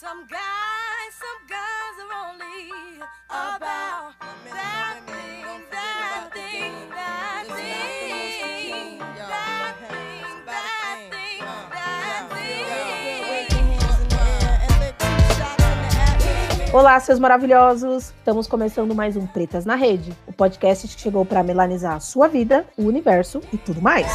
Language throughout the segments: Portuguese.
Some guys, some guys are only about that thing, that thing, that thing, that thing, that thing, that thing. Olá, seus maravilhosos! Estamos começando mais um Pretas na Rede, o podcast que chegou para melanizar a sua vida, o universo e tudo mais.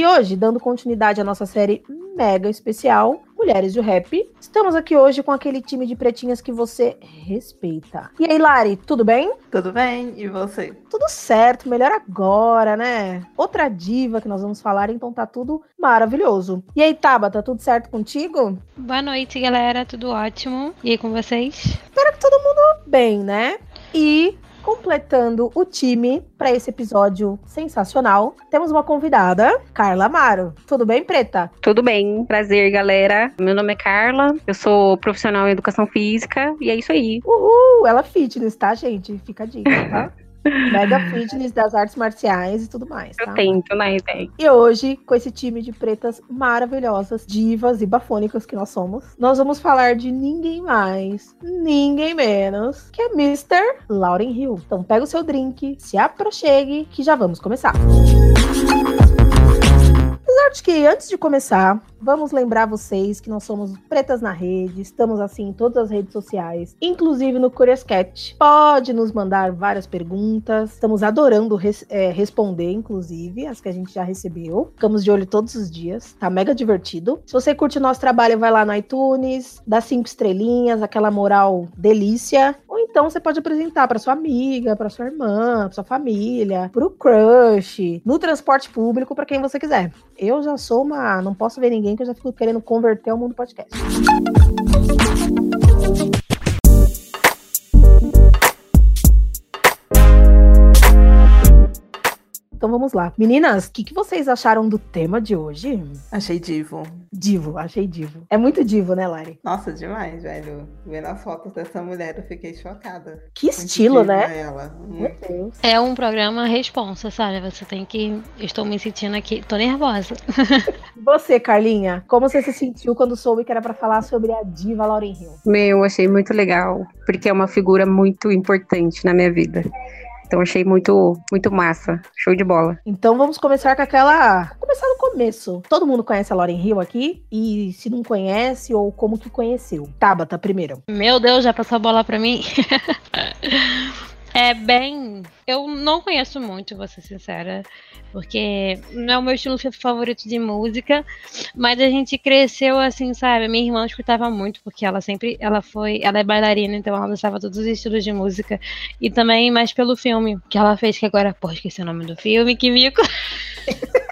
E hoje, dando continuidade à nossa série mega especial, Mulheres do Rap, estamos aqui hoje com aquele time de pretinhas que você respeita. E aí, Lari, tudo bem? Tudo bem? E você? Tudo certo, melhor agora, né? Outra diva que nós vamos falar, então tá tudo maravilhoso. E aí, Taba, tá tudo certo contigo? Boa noite, galera. Tudo ótimo. E aí com vocês? Espero que todo mundo bem, né? E completando o time para esse episódio sensacional, temos uma convidada, Carla Amaro. Tudo bem, Preta? Tudo bem, prazer, galera. Meu nome é Carla, eu sou profissional em educação física e é isso aí. Uhul! Ela é fitness, tá, gente? Fica a dica, tá? Mega fitness das artes marciais e tudo mais, tá? Eu tento, né, Idei? E hoje, com esse time de pretas maravilhosas, divas e bafônicas que nós somos, nós vamos falar de ninguém mais, ninguém menos que a Mr. Lauren Hill. Então pega o seu drink, se aproxegue, que já vamos começar. Apesar de que, antes de começar, vamos lembrar vocês que nós somos Pretas na Rede, estamos assim em todas as redes sociais, inclusive no Curious Cat. Pode nos mandar várias perguntas, estamos adorando res- é, responder, inclusive, as que a gente já recebeu. Ficamos de olho todos os dias, tá mega divertido. Se você curte o nosso trabalho, vai lá no iTunes, dá cinco estrelinhas, aquela moral delícia. Ou então você pode apresentar para sua amiga, para sua irmã, pra sua família, pro crush, no transporte público, para quem você quiser. Eu já sou uma. Não posso ver ninguém que eu já fico querendo converter ao mundo podcast. Então vamos lá. Meninas, o que, que vocês acharam do tema de hoje? Achei divo. Divo, achei divo. É muito divo, né, Lari? Nossa, demais, velho. Vendo as fotos dessa mulher, eu fiquei chocada. Que Muito estilo, né? Ela. Meu Muito. Deus. É um programa responsa, sabe? Você tem que. Estou me sentindo aqui. Tô nervosa. Você, Carlinha, como você se sentiu quando soube que era pra falar sobre a diva Lauren Hill? Meu, achei muito legal, porque é uma figura muito importante na minha vida. Então achei muito, muito massa. Show de bola. Então vamos começar com aquela. Começar no começo. Todo mundo conhece a Lauren Hill aqui? E se não conhece, ou como que conheceu? Tabata, primeiro. Meu Deus, já passou a bola pra mim? É bem. Eu não conheço muito, vou ser sincera, porque não é o meu estilo favorito de música, mas a gente cresceu assim, sabe? Minha irmã escutava muito, porque ela sempre. Ela foi. Ela é bailarina, então ela dançava todos os estilos de música. E também mais pelo filme que ela fez, que agora, pô, esqueci o nome do filme, que mico.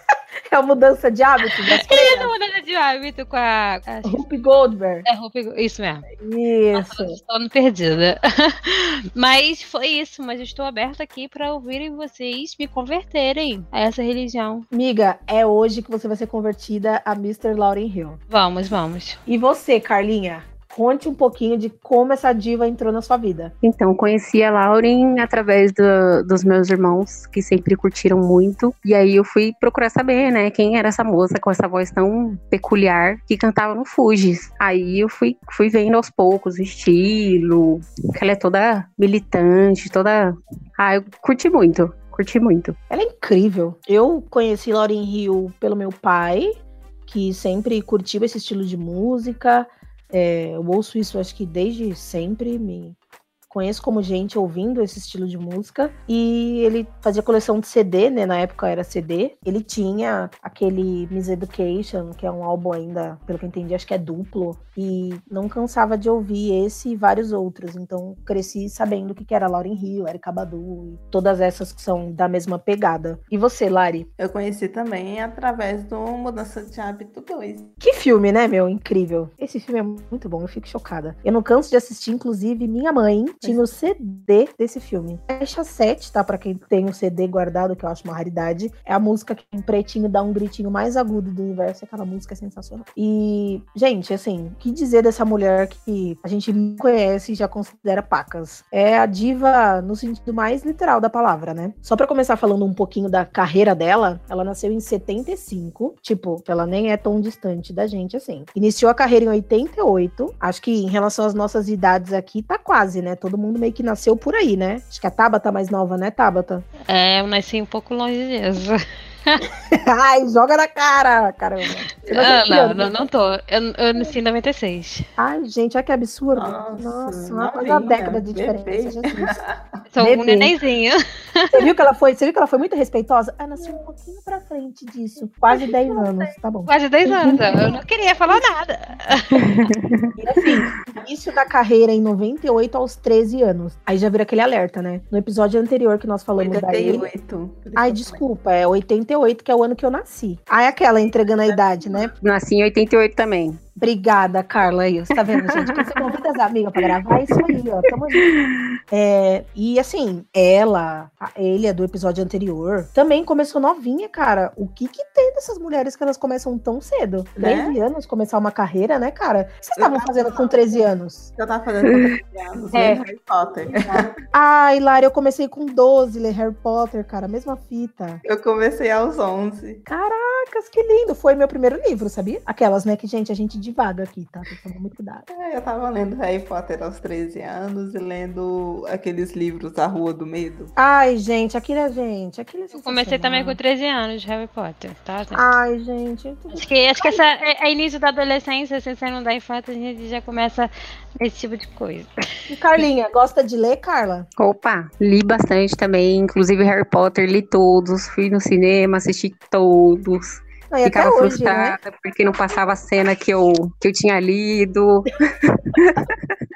É a mudança de hábito das Essa freiras. mudança de hábito com a. a Rupi Goldberg. é, roupa- isso mesmo. Isso. Estou me perdida. mas foi isso. Mas eu estou aberta aqui para ouvirem vocês me converterem a essa religião. Miga, é hoje que você vai ser convertida a Mr. Lauren Hill. Vamos, vamos. E você, Carlinha? Conte um pouquinho de como essa diva entrou na sua vida. Então, conheci a Lauren através do- dos meus irmãos, que sempre curtiram muito. E aí eu fui procurar saber, né, quem era essa moça com essa voz tão peculiar que cantava no Fugis. Aí eu fui, fui vendo aos poucos o estilo, que ela é toda militante, toda. Ah, eu curti muito. Curti muito. Ela é incrível. Eu conheci Lauren Hill pelo meu pai, que sempre curtiu esse estilo de música. É, eu ouço isso, acho que desde sempre. Me conheço como gente ouvindo esse estilo de música. E ele fazia coleção de CD, né? Na época era CD. Ele tinha aquele Miss Education, que é um álbum ainda, pelo que eu entendi, acho que é duplo. E não cansava de ouvir esse e vários outros. Então cresci sabendo o que era Lauren Hill, Erika Badu e todas essas que são da mesma pegada. E você, Lari? Eu conheci também através do Mudança de Hábito 2. Que filme, né, meu? Incrível. Esse filme é muito bom, eu fico chocada. Eu não canso de assistir, inclusive, minha mãe tinha o CD desse filme. Caixa 7, tá? Pra quem tem o CD guardado, que eu acho uma raridade. É a música que em pretinho dá um gritinho mais agudo do universo. Aquela música é sensacional. E, gente, assim, que dizer dessa mulher que a gente conhece e já considera pacas? É a diva no sentido mais literal da palavra, né? Só pra começar falando um pouquinho da carreira dela, ela nasceu em 75. Tipo, ela nem é tão distante da gente assim. Iniciou a carreira em 88. Acho que em relação às nossas idades aqui, tá quase, né? Todo mundo meio que nasceu por aí, né? Acho que a Tabata tá mais nova, né, Tabata? É, eu nasci um pouco longe disso. Ai, joga na cara, caramba. Ah, não, ano? não, não tô. Eu, eu nasci em 96. Ai, gente, olha que absurdo. Nossa, Nossa, uma novinha, década de diferença. bebê. Jesus. Sou Bebê. um nenenzinho. Você viu que ela foi, você viu que ela foi muito respeitosa? Ah, nasceu um pouquinho pra frente disso. Quase 10 anos, tá bom. Quase 10 anos. Eu não queria falar nada. E assim, início da carreira em 98 aos 13 anos. Aí já vira aquele alerta, né? No episódio anterior que nós falamos da Ele. 88. Ai, desculpa, é 88, que é o ano que eu nasci. Aí aquela entregando a idade, né? Nasci em 88 também. Obrigada, Carla. Aí, você tá vendo, gente? Quando você convida as amigas pra gravar, é isso aí, ó. Tamo junto. É, e assim, ela, a Elia do episódio anterior, também começou novinha, cara. O que que tem dessas mulheres que elas começam tão cedo? Né? 13 anos, começar uma carreira, né, cara? O que vocês estavam fazendo com 13 anos? Eu tava fazendo com 13 anos, É. né? Harry Potter. Ai, Lara, eu comecei com 12, ler Harry Potter, cara, mesma fita. Eu comecei aos 11. Caracas, que lindo. Foi meu primeiro livro, sabia? Aquelas, né, que, gente, a gente divaga aqui, tá? Que tomar muito cuidado. É, eu tava lendo Harry Potter aos 13 anos e lendo aqueles livros A Rua do Medo. Ai, gente, aquilo é gente, aquilo é Eu comecei também com sensacional. 13 anos de Harry Potter, tá? gente? Ai, gente. Acho que, acho que essa é, é início da adolescência, assim, saindo da infância, a gente já começa esse tipo de coisa. E Carlinha, gosta de ler, Carla? Opa, li bastante também, inclusive Harry Potter, li todos, fui no cinema, assisti todos. Não, e até Ficava hoje, né? frustrada porque não passava a cena que eu, que eu tinha lido.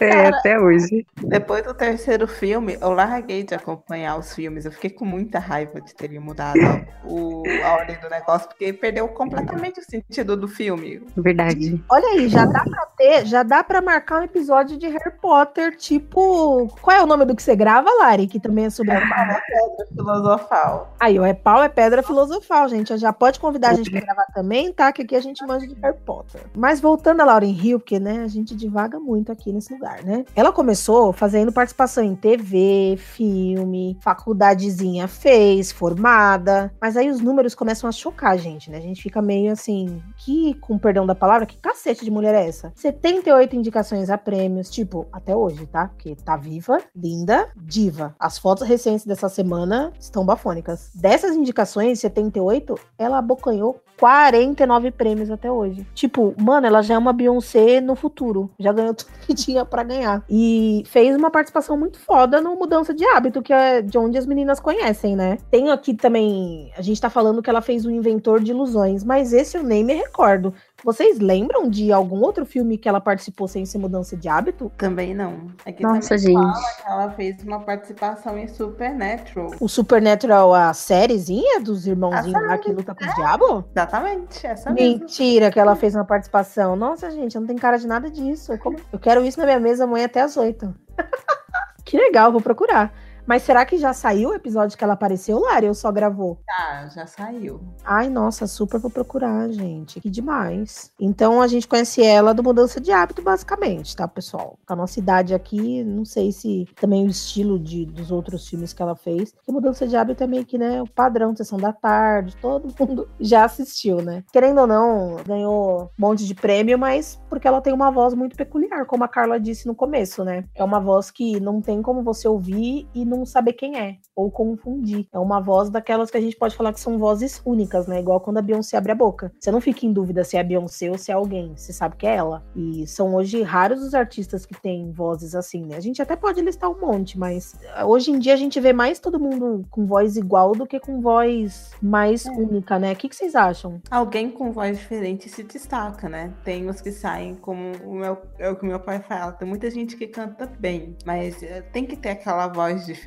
é, Cara, até hoje. Depois do terceiro filme, eu larguei de acompanhar os filmes. Eu fiquei com muita raiva de terem mudado o, a ordem do negócio, porque perdeu completamente o sentido do filme. Verdade. Olha aí, já dá pra ter, já dá pra marcar um episódio de Harry Potter, tipo. Qual é o nome do que você grava, Lari? Que também é sobre. Pedra filosofal. Aí, ó, é pau, é pedra filosofal, gente. Já pode convidar a gente pra gravar também, tá? Que aqui a gente manja de Harry Potter. Mas voltando a Lauren Hill, porque, né, a gente divaga muito aqui nesse lugar, né? Ela começou fazendo participação em TV, filme, faculdadezinha fez, formada. Mas aí os números começam a chocar a gente, né? A gente fica meio assim, que, com perdão da palavra, que cacete de mulher é essa? 78 indicações a prêmios, tipo, até hoje, tá? Porque tá viva, linda, diva. As fotos recentes dessa semana estão bafônicas. Dessas indicações, 78, ela abocanhou 49 prêmios até hoje. Tipo, mano, ela já é uma Beyoncé no futuro. Já ganhou tudo que tinha pra ganhar. E fez uma participação muito foda no Mudança de Hábito, que é de onde as meninas conhecem, né? Tem aqui também. A gente tá falando que ela fez o Inventor de Ilusões, mas esse eu nem me recordo. Vocês lembram de algum outro filme que ela participou sem ser mudança de hábito? Também não. Aqui Nossa, também gente. fala que ela fez uma participação em Supernatural. O Supernatural, a sériezinha dos irmãozinhos lá que luta com os diabos? Exatamente, essa mesmo. Mentira que ela fez uma participação. Nossa, gente, eu não tenho cara de nada disso. Como- Eu quero isso na minha mesa amanhã até as oito. que legal, vou procurar. Mas será que já saiu o episódio que ela apareceu, Lari, ou só gravou? Ah, já saiu. Ai, nossa, super vou procurar, gente. Que demais. Então a gente conhece ela do Mudança de Hábito, basicamente, tá, pessoal? A nossa idade aqui, não sei se também o estilo de, dos outros filmes que ela fez. Porque Mudança de Hábito é meio que, né, o padrão, sessão da tarde, todo mundo já assistiu, né? Querendo ou não, ganhou um monte de prêmio, mas porque ela tem uma voz muito peculiar, como a Carla disse no começo, né? É uma voz que não tem como você ouvir e não saber quem é, ou confundir. É uma voz daquelas que a gente pode falar que são vozes únicas, né? Igual quando a Beyoncé abre a boca. Você não fica em dúvida se é a Beyoncé ou se é alguém, você sabe que é ela. E são hoje raros os artistas que têm vozes assim, né? A gente até pode listar um monte, mas ah, hoje em dia a gente vê mais todo mundo com voz igual do que com voz mais única, né? O que, que vocês acham? Alguém com voz diferente se destaca, né? Tem os que saem como o meu, é o que meu pai fala. Tem muita gente que canta bem, mas eh, tem que ter aquela voz diferente.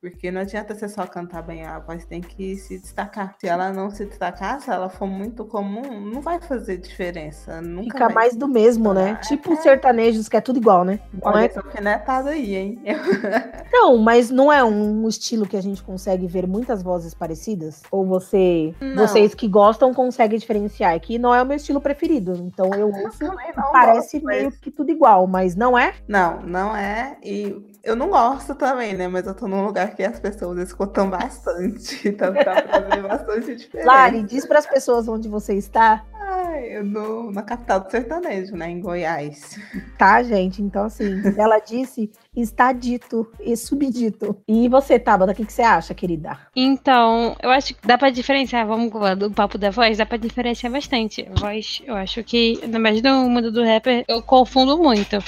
Porque não adianta você só cantar bem, a voz tem que se destacar. Se ela não se destacar, se ela for muito comum, não vai fazer diferença. Nunca Fica mais do mesmo, né? Ah, Tipo os sertanejos, que é tudo igual, né? Não, Olha é... essa alfinetada aí, hein? não, mas não é um estilo que a gente consegue ver muitas vozes parecidas? Ou você, Não. vocês que gostam conseguem diferenciar? É que não é o meu estilo preferido. Então eu ouço, não parece meio que tudo igual, mas não é? Não, não é. E eu não gosto também, né? Mas eu tô num lugar que as pessoas escutam bastante. Então dá pra ver bastante diferença. Lari, diz para as pessoas onde você está, Ai, eu no, na capital do sertanejo, né? Em Goiás. tá, gente? Então, assim, ela disse, está dito e subdito. E você, Tabata, o que, que você acha, querida? Então, eu acho que dá pra diferenciar, vamos falar do papo da voz, dá pra diferenciar bastante. A voz, eu acho que, ainda mais no mundo do rapper, eu confundo muito.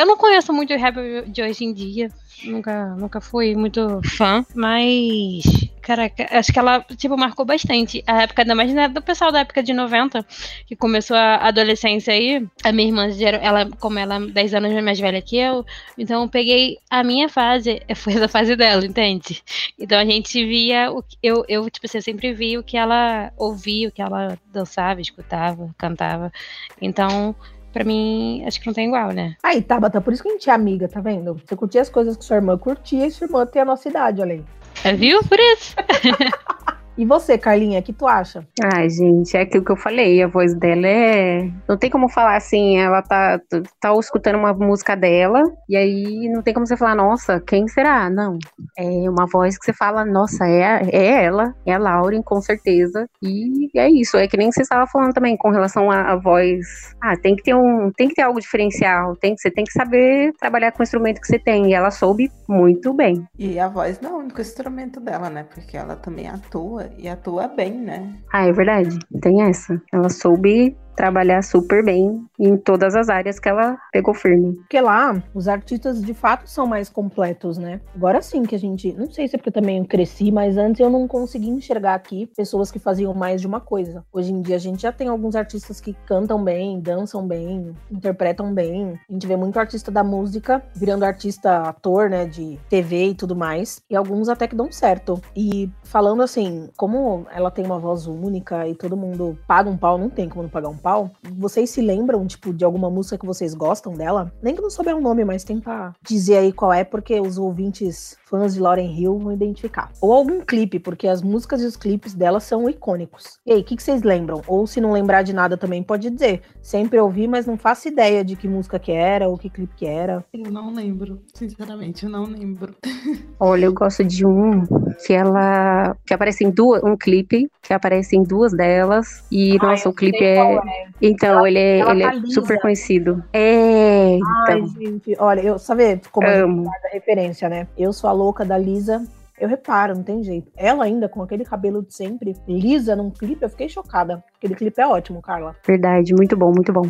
Eu não conheço muito o rapper de hoje em dia, nunca, nunca fui muito fã, mas, caraca, acho que ela, tipo, marcou bastante a época, ainda mais né, do pessoal da época de 90, que começou a adolescência aí, a minha irmã, ela, como ela é 10 anos mais velha que eu, então eu peguei a minha fase, foi a fase dela, entende? Então a gente via o eu, eu tipo eu sempre vi o que ela ouvia, o que ela dançava, escutava, cantava. Então, pra mim, acho que não tem igual, né? Aí, Tabata, por isso que a gente é amiga, tá vendo? Você curtia as coisas que sua irmã curtia e sua irmã tem a nossa idade, olha aí. É, viu? Por isso. E você, Carlinha, o que tu acha? Ai, gente, é aquilo que eu falei. A voz dela é. Não tem como falar assim, ela tá, tá escutando uma música dela, e aí não tem como você falar, nossa, quem será? Não. É uma voz que você fala, nossa, é, é ela, é a Lauren, com certeza. E é isso. É que nem você estava falando também com relação à, à voz. Ah, tem que ter um. Tem que ter algo diferencial. Tem, você tem que saber trabalhar com o instrumento que você tem. E ela soube muito bem. E a voz não é o único instrumento dela, né? Porque ela também atua e atua bem, né? Ah, é verdade. Tem essa. Ela soube trabalhar super bem em todas as áreas que ela pegou firme. Porque lá, os artistas de fato são mais completos, né? Agora sim que a gente. Não sei se é porque eu também cresci, mas antes eu não conseguia enxergar aqui pessoas que faziam mais de uma coisa. Hoje em dia a gente já tem alguns artistas que cantam bem, dançam bem, interpretam bem. A gente vê muito artista da música virando artista ator, né? De TV e tudo mais. E alguns até que dão certo. E falando assim, como ela tem uma voz única e todo mundo paga um pau, não tem como não pagar um pau. Vocês se lembram, tipo, de alguma música que vocês gostam dela? Nem que não souber o nome, mas tenta dizer aí qual é, porque os ouvintes fãs de Lauren Hill vão identificar. Ou algum clipe, porque as músicas e os clipes dela são icônicos. E aí, o que, que vocês lembram? Ou se não lembrar de nada também pode dizer. Sempre ouvi, mas não faço ideia de que música que era ou que clipe que era. Eu não lembro, sinceramente, eu não lembro. Olha, eu gosto de um que ela. que aparece em duas. um clipe que aparece em duas delas. E, Ah, nossa, o clipe sei é. Então, Ela- ele é, ela ele tá é lisa. super conhecido. É, Ai, então. gente, olha, eu sabe como a gente Amo. guarda referência, né? Eu sou a louca da Lisa. Eu reparo, não tem jeito. Ela ainda com aquele cabelo de sempre, lisa num clipe, eu fiquei chocada. Aquele clipe é ótimo, Carla. Verdade, muito bom, muito bom.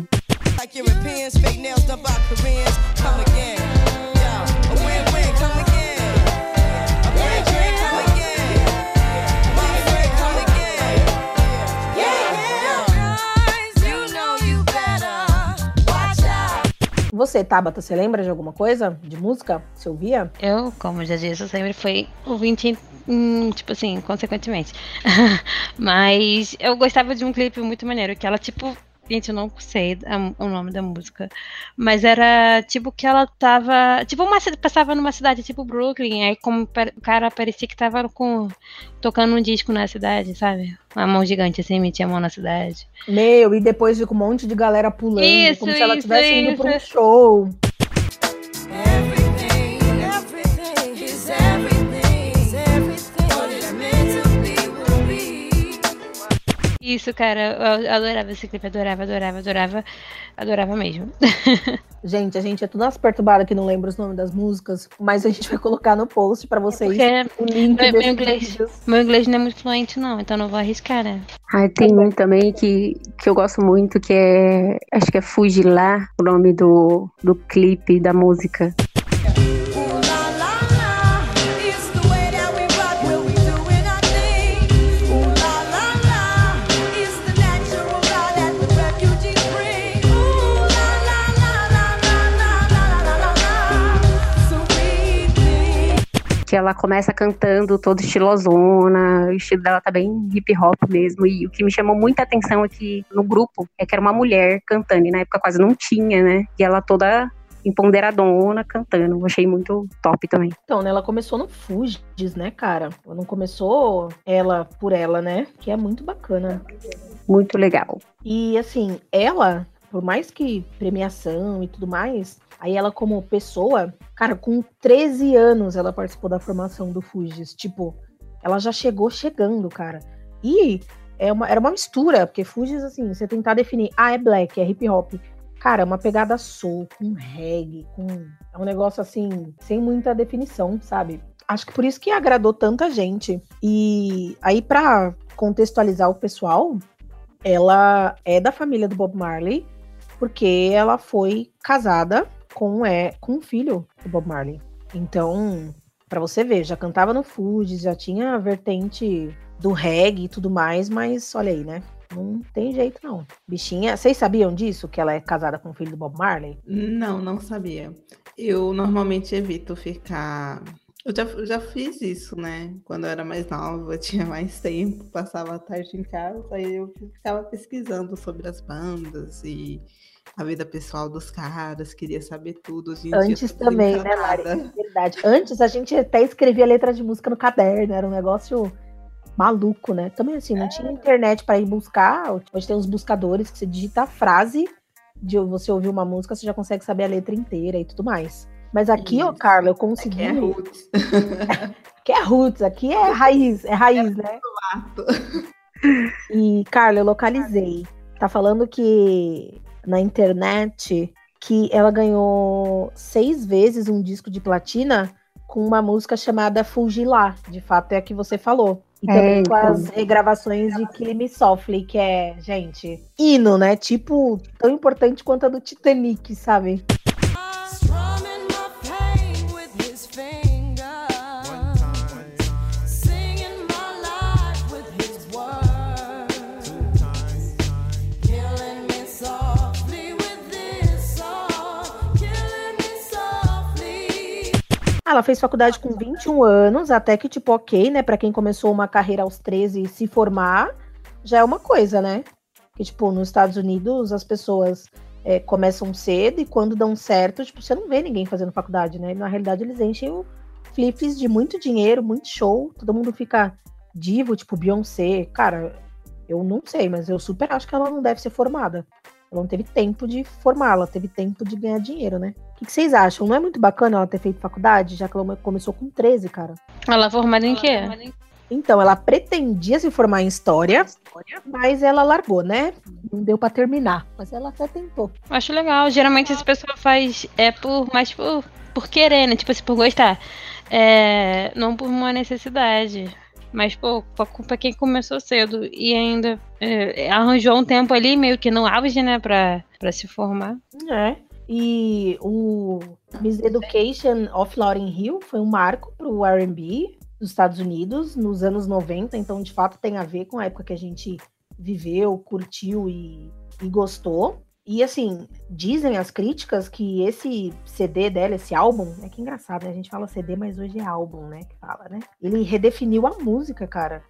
Like Você, Tabata, você lembra de alguma coisa? De música? Você ouvia? Eu, como já disse, eu sempre fui ouvinte, hum, tipo assim, consequentemente. Mas eu gostava de um clipe muito maneiro, que ela, tipo, gente, eu não sei o nome da música, mas era tipo que ela tava, tipo, uma, passava numa cidade tipo Brooklyn, aí como o cara parecia que tava com, tocando um disco na cidade, sabe? Uma mão gigante assim, metia a mão na cidade. Meu, e depois fica um monte de galera pulando, Isso, como se ela estivesse indo pra um show. Isso, cara, eu adorava esse clipe, adorava, adorava, adorava, adorava mesmo. Gente, a gente é tudo umas perturbadas que não lembra os nomes das músicas, mas a gente vai colocar no post pra vocês Porque o link meu- meu inglês- vídeos. meu inglês não é muito fluente não, então não vou arriscar, né? Ah, tem um também que, que eu gosto muito, que é. Acho que é Fugilá, o nome do, do clipe da música. Que ela começa cantando toda estilosona, o estilo dela tá bem hip hop mesmo. E o que me chamou muita atenção aqui no grupo é que era uma mulher cantando, e na época quase não tinha, né? E ela toda empoderadona cantando. Achei muito top também. Então, né, ela começou no Fugis, né, cara? Não começou ela por ela, né? Que é muito bacana. Muito legal. E assim, ela, por mais que premiação e tudo mais, aí ela como pessoa, cara, com 13 anos ela participou da formação do Fugis. Tipo, ela já chegou chegando, cara. E é uma, era uma mistura, porque Fugis, assim, você tentar definir, ah, é black, é hip hop. Cara, é uma pegada soul, com reggae, com. É um negócio assim, sem muita definição, sabe? Acho que por isso que agradou tanta gente. E aí, para contextualizar o pessoal, ela é da família do Bob Marley, porque ela foi casada com, é, com um filho do Bob Marley. Então, para você ver, já cantava no Fugees, já tinha a vertente do reggae e tudo mais, mas olha aí, né? Não tem jeito, não. Bichinha. Vocês sabiam disso? Que ela é casada com o filho do Bob Marley? Não, não sabia. Eu normalmente evito ficar. Eu já, já fiz isso, né? Quando eu era mais nova, tinha mais tempo, passava a tarde em casa, aí eu ficava pesquisando sobre as bandas e a vida pessoal dos caras, queria saber tudo. Antes também, né. Lari? Verdade. Antes a gente até escrevia letra de música no caderno, era um negócio maluco, né? Também assim, não tinha internet para ir buscar. Hoje tem uns buscadores que você digita a frase de você ouvir uma música, você já consegue saber a letra inteira e tudo mais. Mas aqui, ó. Carla, eu Aqui consegui. é roots. que é roots, aqui é raiz, é raiz, né? E, Carla, eu localizei. Tá falando que na internet que ela ganhou seis vezes um disco de platina com uma música chamada Fugilá. De fato, é a que você falou. E É, também com então. as regravações de Kill Me Softly, que é, gente, hino, né? Tipo, tão importante quanto a do Titanic, sabe? Ela fez faculdade com 21 anos, até que, tipo, ok, né? Pra quem começou uma carreira aos 13 e se formar, já é uma coisa, né? Que, tipo, nos Estados Unidos as pessoas é, começam cedo e quando dão certo, tipo, você não vê ninguém fazendo faculdade, né? Na realidade, eles enchem o flips de muito dinheiro, muito show, todo mundo fica divo, tipo, Beyoncé. Cara, eu não sei, mas eu super acho que ela não deve ser formada. Ela não teve tempo de formar, ela teve tempo de ganhar dinheiro, né? O que, que vocês acham? Não é muito bacana ela ter feito faculdade, já que ela começou com 13, cara? Ela é formada em quê? Então, ela pretendia se formar em história, mas ela largou, né? Não deu pra terminar, mas ela até tentou. Acho legal. Geralmente essa pessoa faz é por mais por, por querer, né? Tipo assim, por gostar. É, não por uma necessidade. Mas, pô, pra, pra quem começou cedo e ainda é, arranjou um tempo ali, meio que no auge, né, pra, pra se formar. É. E o Miss Education of Lauryn Hill foi um marco pro R&B dos Estados Unidos nos anos 90, então de fato tem a ver com a época que a gente viveu, curtiu e, e gostou. E assim, dizem as críticas que esse CD dela, esse álbum, é que engraçado, né? A gente fala CD, mas hoje é álbum, né? Que fala, né? Ele redefiniu a música, cara.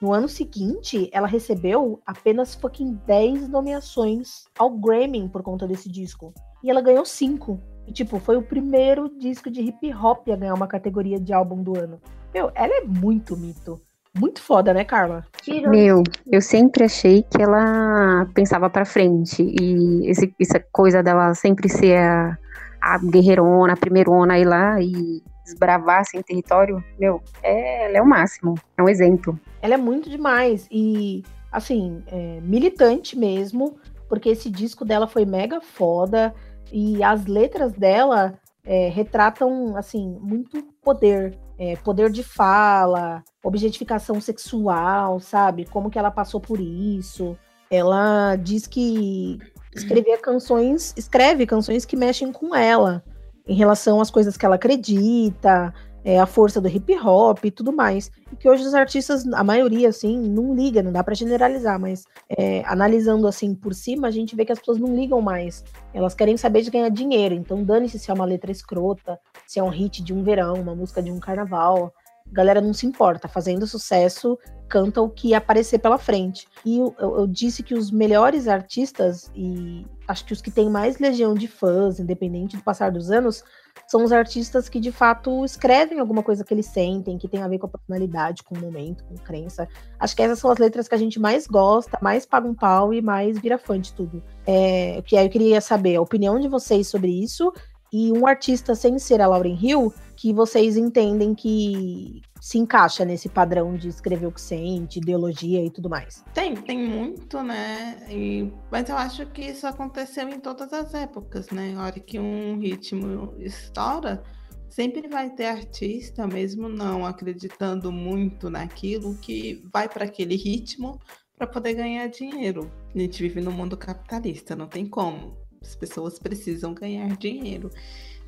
No ano seguinte, ela recebeu apenas fucking 10 nomeações ao Grammy por conta desse disco. E ela ganhou 5. E, tipo, foi o primeiro disco de hip hop a ganhar uma categoria de álbum do ano. Meu, ela é muito mito. Muito foda, né, Carla? Meu, eu sempre achei que ela pensava pra frente. E esse- essa coisa dela sempre ser a, a guerreirona, a primeirona, ir lá e desbravar sem território, meu, é, ela é o máximo. É um exemplo. Ela é muito demais. E, assim, é, militante mesmo, porque esse disco dela foi mega foda. E as letras dela é, retratam, assim, muito poder. É, poder de fala, objetificação sexual, sabe? Como que ela passou por isso. Ela diz que escrevia canções, escreve canções que mexem com ela, em relação às coisas que ela acredita, é, a força do hip hop e tudo mais. E que hoje os artistas, a maioria, assim, não liga, não dá para generalizar, mas é, analisando assim por cima, a gente vê que as pessoas não ligam mais. Elas querem saber de ganhar dinheiro. Então, dane-se se é uma letra escrota, se é um hit de um verão, uma música de um carnaval. Galera não se importa, fazendo sucesso, canta o que aparecer pela frente. E eu, eu, eu disse que os melhores artistas, e acho que os que têm mais legião de fãs, independente do passar dos anos, são os artistas que de fato escrevem alguma coisa que eles sentem, que tem a ver com a personalidade, com o momento, com crença. Acho que essas são as letras que a gente mais gosta, mais paga um pau e mais vira fã de tudo. É, que aí eu queria saber a opinião de vocês sobre isso e um artista sem ser a Lauren Hill que vocês entendem que se encaixa nesse padrão de escrever o que sente, ideologia e tudo mais. Tem, tem muito, né? E, mas eu acho que isso aconteceu em todas as épocas, né? A hora que um ritmo estoura, sempre vai ter artista, mesmo não acreditando muito naquilo, que vai para aquele ritmo para poder ganhar dinheiro. A gente vive no mundo capitalista, não tem como. As pessoas precisam ganhar dinheiro.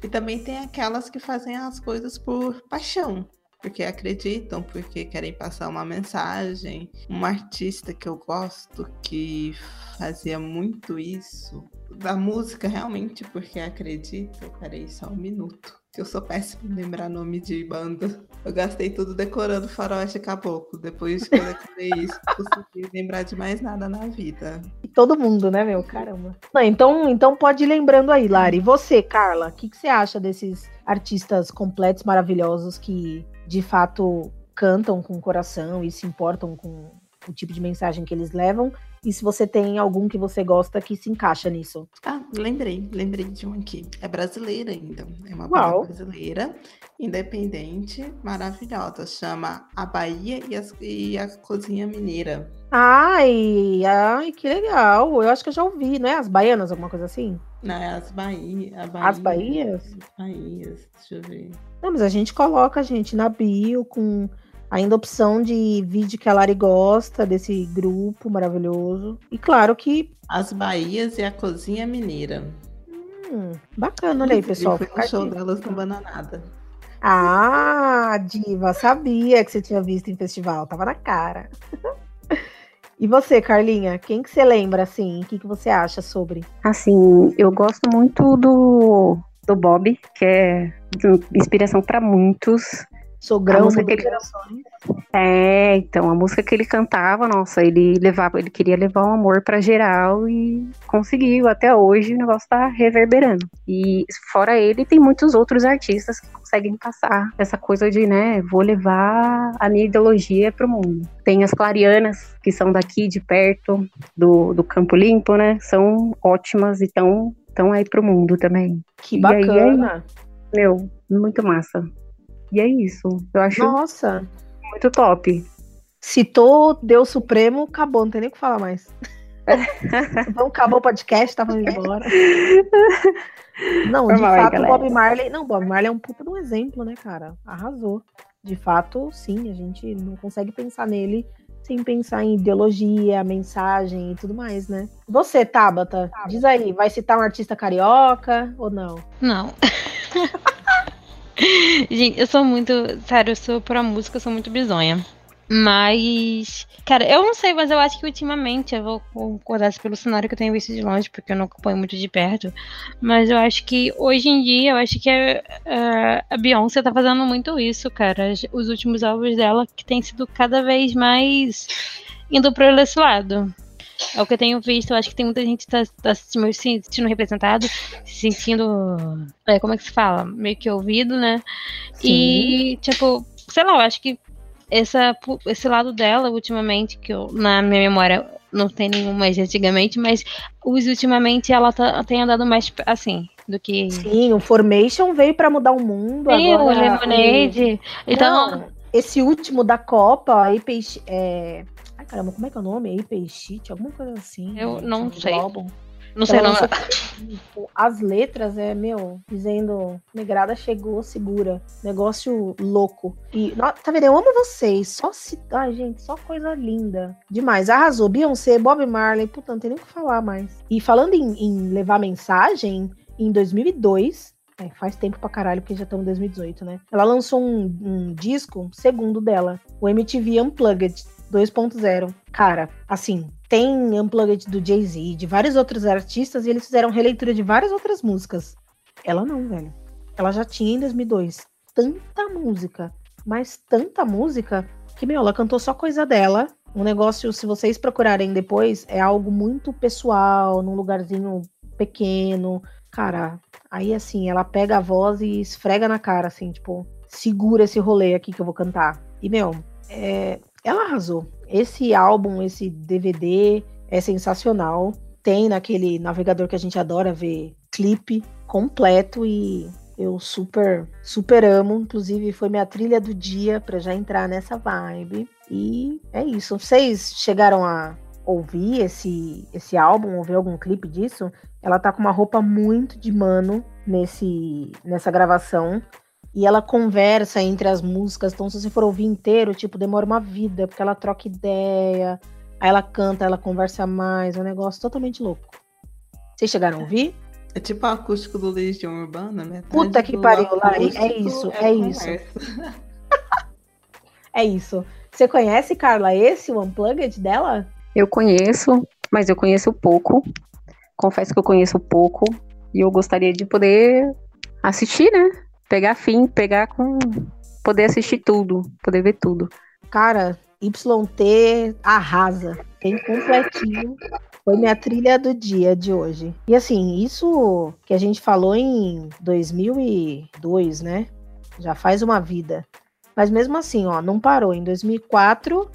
E também tem aquelas que fazem as coisas por paixão, porque acreditam, porque querem passar uma mensagem. Uma artista que eu gosto que fazia muito isso, da música realmente porque acredita. Peraí, só um minuto. Que eu sou péssima em lembrar nome de banda. Eu gastei tudo decorando Faroeste Caboclo. Depois que eu isso, não consegui lembrar de mais nada na vida. E todo mundo, né, meu? Caramba. Não, então, então pode ir lembrando aí, Lari. Você, Carla, o que, que você acha desses artistas completos, maravilhosos que de fato cantam com o coração e se importam com o tipo de mensagem que eles levam? E se você tem algum que você gosta que se encaixa nisso? Ah, lembrei, lembrei de um aqui. É brasileira ainda. É uma Uau. banda brasileira, independente, maravilhosa. Chama A Bahia e, as- e a Cozinha Mineira. Ai, ai, que legal. Eu acho que eu já ouvi, não é? As baianas, alguma coisa assim? Não, é as Bahia, Bahia. As Bahias? As Bahias, deixa eu ver. Não, mas a gente coloca, gente, na bio com ainda a opção de vídeo que a Lari gosta desse grupo maravilhoso. E claro que, As Bahias e a Cozinha Mineira. hum, bacana, olha aí, pessoal. Eu fui no show aqui. delas no Bananada. Ah, Diva, sabia que você tinha visto em festival, tava na cara. E você, Carlinha, quem que você lembra, assim? O que, que você acha sobre? Assim, eu gosto muito do, do Bob, que é inspiração pra muitos. Sogrão música do ele-. É, então, a música que ele cantava, nossa, ele levava, ele queria levar um amor pra geral e conseguiu. Até hoje o negócio tá reverberando. E fora ele, tem muitos outros artistas que conseguem passar essa coisa de, né, vou levar a minha ideologia pro mundo. Tem as clarianas, que são daqui de perto, do, do Campo Limpo, né? São ótimas e estão tão aí pro mundo também. Que E aí, bacana. Meu, muito massa. E é isso. Eu acho Nossa. muito top. Citou Deus Supremo, acabou, não tem nem o que falar mais. Vamos acabar o podcast, tava indo embora. Não, Foi de mal fato, o galera. Bob Marley. Não, Bob Marley é um puta de um exemplo, né, cara? Arrasou. De fato, sim, a gente não consegue pensar nele sem pensar em ideologia, mensagem e tudo mais, né? Você, Tabata, diz aí, vai citar um artista carioca ou não? Não. Gente, eu sou muito. Sério, eu sou pra música, eu sou muito bizonha. Mas. Cara, eu não sei, mas eu acho que ultimamente eu vou concordar pelo cenário que eu tenho visto de longe, porque eu não acompanho muito de perto. Mas eu acho que hoje em dia, eu acho que a, a- Beyoncé tá fazendo muito isso, cara. Os últimos álbuns dela que tem sido cada vez mais indo pra esse lado. É o que eu tenho visto, eu acho que tem muita gente que tá, tá se se sentindo representado, se sentindo. é, como é que se fala? Meio que ouvido, né? E, tipo, sei lá, eu acho que essa, esse lado dela, ultimamente, que eu, na minha memória não tem nenhum mais antigamente, mas os ultimamente ela tá, tem andado mais assim do que. Sim, o Formation veio pra mudar o mundo. O agora, Lemonade. Então, Não, esse último da Copa, a IP, é... Caramba, como é que é o nome? IP Sheet? Alguma coisa assim. Eu não sei. álbum. não sei não. Tipo, As letras é, meu, dizendo Negrada chegou, segura. Negócio louco. E, tá vendo? Eu amo vocês. Só se. Ai, gente, só coisa linda. Demais. Arrasou. Beyoncé, Bob Marley. Puta, não tem nem o que falar mais. E falando em, em levar mensagem, em 2002, É, faz tempo pra caralho, porque já estamos em 2018, né? Ela lançou um, um disco, segundo dela, o MTV Unplugged 2.0. Cara, assim, tem Unplugged do Jay-Z, de vários outros artistas, e eles fizeram releitura de várias outras músicas. Ela não, velho. Ela já tinha em 2002 tanta música, mas tanta música, que, meu, ela cantou só coisa dela. Um negócio, se vocês procurarem depois, é algo muito pessoal, num lugarzinho pequeno. Cara, aí assim, ela pega a voz e esfrega na cara, assim, tipo, segura esse rolê aqui que eu vou cantar. E, meu, é, ela arrasou. Esse álbum, esse DVD é sensacional. Tem naquele navegador que a gente adora ver clipe completo e eu super, super amo. Inclusive, foi minha trilha do dia para já entrar nessa vibe. E é isso. Vocês chegaram a ouvir esse, esse álbum, ouvir algum clipe disso? Ela tá com uma roupa muito de mano nesse, nessa gravação. E ela conversa entre as músicas. Então, se você for ouvir inteiro, tipo, demora uma vida, porque ela troca ideia. Aí ela canta, ela conversa mais. É um negócio totalmente louco. Vocês chegaram a ouvir? É tipo o acústico do Legião Urbana, né? Puta que pariu, Lari. É isso, é, isso. é isso. Você conhece, Carla, esse, o Unplugged dela? Eu conheço, mas eu conheço pouco. Confesso que eu conheço pouco. E eu gostaria de poder assistir, né? Pegar fim, pegar com. Poder assistir tudo, poder ver tudo. Cara, YT arrasa. Tem completinho. Foi minha trilha do dia de hoje. E assim, isso que a gente falou em 2002, né? Já faz uma vida. Mas mesmo assim, ó, não parou. Em 2004,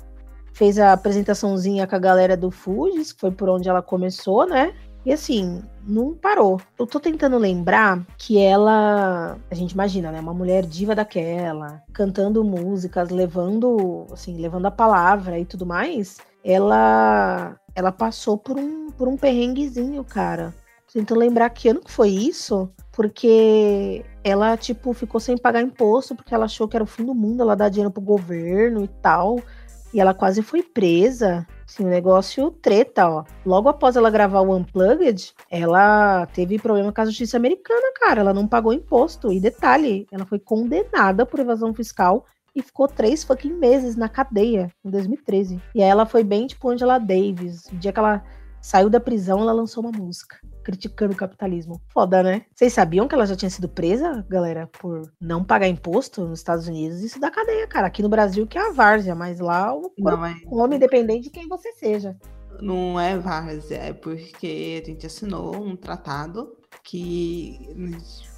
fez a apresentaçãozinha com a galera do Fujis, que foi por onde ela começou, né? E assim, não parou. Eu tô tentando lembrar que ela, a gente imagina, né, uma mulher diva daquela, cantando músicas, levando, assim, levando a palavra e tudo mais. Ela ela passou por um por um perrenguezinho, cara. Tentando lembrar que ano que foi isso, porque ela tipo ficou sem pagar imposto porque ela achou que era o fim do mundo, ela dá dinheiro pro governo e tal. E ela quase foi presa. Assim, um negócio treta, ó. Logo após ela gravar o Unplugged, ela teve problema com a justiça americana, cara. Ela não pagou imposto. E detalhe, ela foi condenada por evasão fiscal e ficou três fucking meses na cadeia em 2013. E aí ela foi bem tipo Angela Davis. O dia que ela saiu da prisão, ela lançou uma música criticando o capitalismo. Foda, né? Vocês sabiam que ela já tinha sido presa, galera, por não pagar imposto nos Estados Unidos? Isso dá cadeia, cara. Aqui no Brasil que é a várzea, mas lá o Não, é- come independente de quem você seja. Não é várzea, é porque a gente assinou um tratado que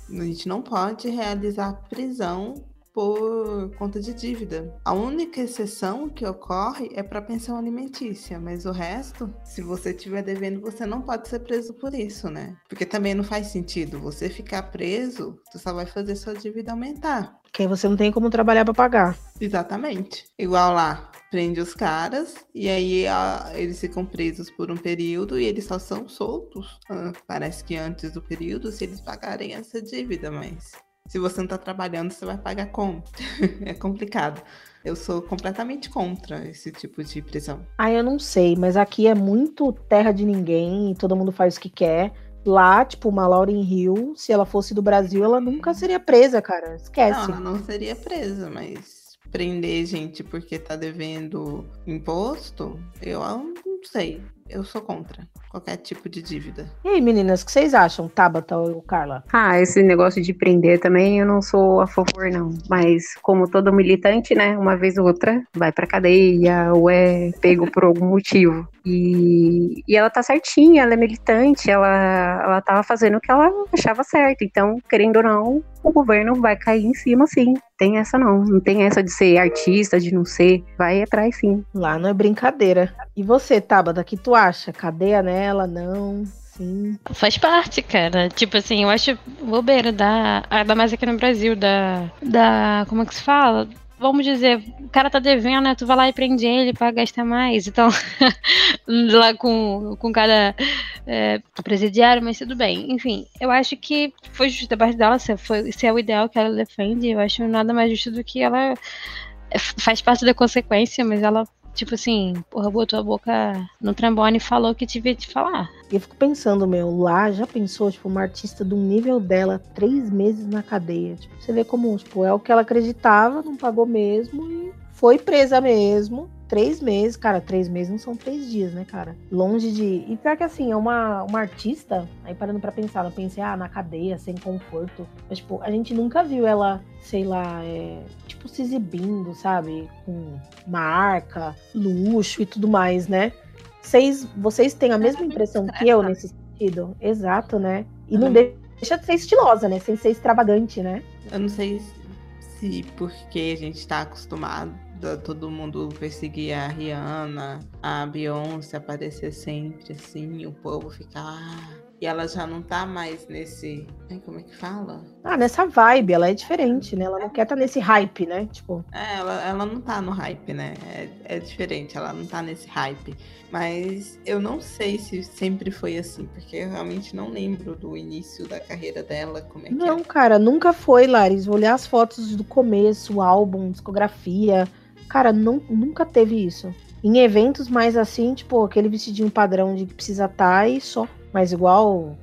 a gente não pode realizar prisão por conta de dívida. A única exceção que ocorre é para pensão alimentícia, mas o resto, se você estiver devendo, você não pode ser preso por isso, né? Porque também não faz sentido você ficar preso, tu só vai fazer sua dívida aumentar. Que aí você não tem como trabalhar para pagar. Exatamente. Igual lá, prende os caras e aí a- eles ficam presos por um período e eles só são soltos. ah, parece que antes do período, se eles pagarem essa dívida, mas se você não tá trabalhando, você vai pagar como? é complicado. Eu sou completamente contra esse tipo de prisão. Ah, eu não sei, mas aqui é muito terra de ninguém e todo mundo faz o que quer. Lá, tipo, uma Lauren Hill, se ela fosse do Brasil, ela nunca seria presa, cara. Esquece. Não, ela não seria presa, mas prender gente porque tá devendo imposto, eu não sei. Eu sou contra qualquer tipo de dívida. E aí, meninas, o que vocês acham, Tabata ou Carla? Ah, esse negócio de prender também eu não sou a favor, não. Mas como todo militante, né? Uma vez ou outra vai pra cadeia ou é pego por algum motivo. E, e ela tá certinha, ela é militante, ela, ela tava fazendo o que ela achava certo. Então, querendo ou não, o governo vai cair em cima, sim. Tem essa não. Não tem essa de ser artista, de não ser. Vai atrás, sim. Lá não é brincadeira. E você, Tabata, o que tu acha? Cadeia nela? Não? Sim. Faz parte, cara. Tipo assim, eu acho bobeira da. Ainda mais aqui no Brasil, da. Da. Como é que se fala? Vamos dizer, o cara tá devendo, né? Tu vai lá e prende ele pra gastar mais. Então, lá com, com cada é, presidiário, mas tudo bem. Enfim, eu acho que foi justo da parte dela, se, foi, se é o ideal que ela defende, eu acho nada mais justo do que ela é, faz parte da consequência, mas ela tipo assim, porra, botou a boca no trombone e falou que devia te falar. Eu fico pensando, meu, lá já pensou, tipo, uma artista do nível dela, três meses na cadeia. Tipo, você vê como, tipo, é o que ela acreditava, não pagou mesmo e foi presa mesmo. Três meses, cara, três meses não são três dias, né, cara? Longe de. E pior que assim, é uma, uma artista, aí parando pra pensar, eu pensei, ah, na cadeia, sem conforto. Mas, tipo, a gente nunca viu ela, sei lá, é, tipo, se exibindo, sabe? Com marca, luxo e tudo mais, né? Vocês, vocês têm a mesma impressão que eu nesse sentido? Exato, né? E não Uhum. deixa de ser estilosa, né? Sem ser extravagante, né? Eu não sei se porque a gente tá acostumado todo mundo perseguir a Rihanna, a Beyoncé aparecer sempre assim, o povo ficar. "Ah", E ela já não tá mais nesse. Ai, Como é que fala? Ah, nessa vibe, ela é diferente, né? Ela não quer estar nesse hype, né? Tipo, É, ela, ela não tá no hype, né? É, é diferente, ela não tá nesse hype. Mas eu não sei se sempre foi assim, porque eu realmente não lembro do início da carreira dela, como é que Não, é. cara, nunca foi, Laris. Vou olhar as fotos do começo, o álbum, discografia. Cara, não, nunca teve isso. Em eventos mais assim, tipo, aquele vestidinho padrão de que precisa estar e só. Mas igual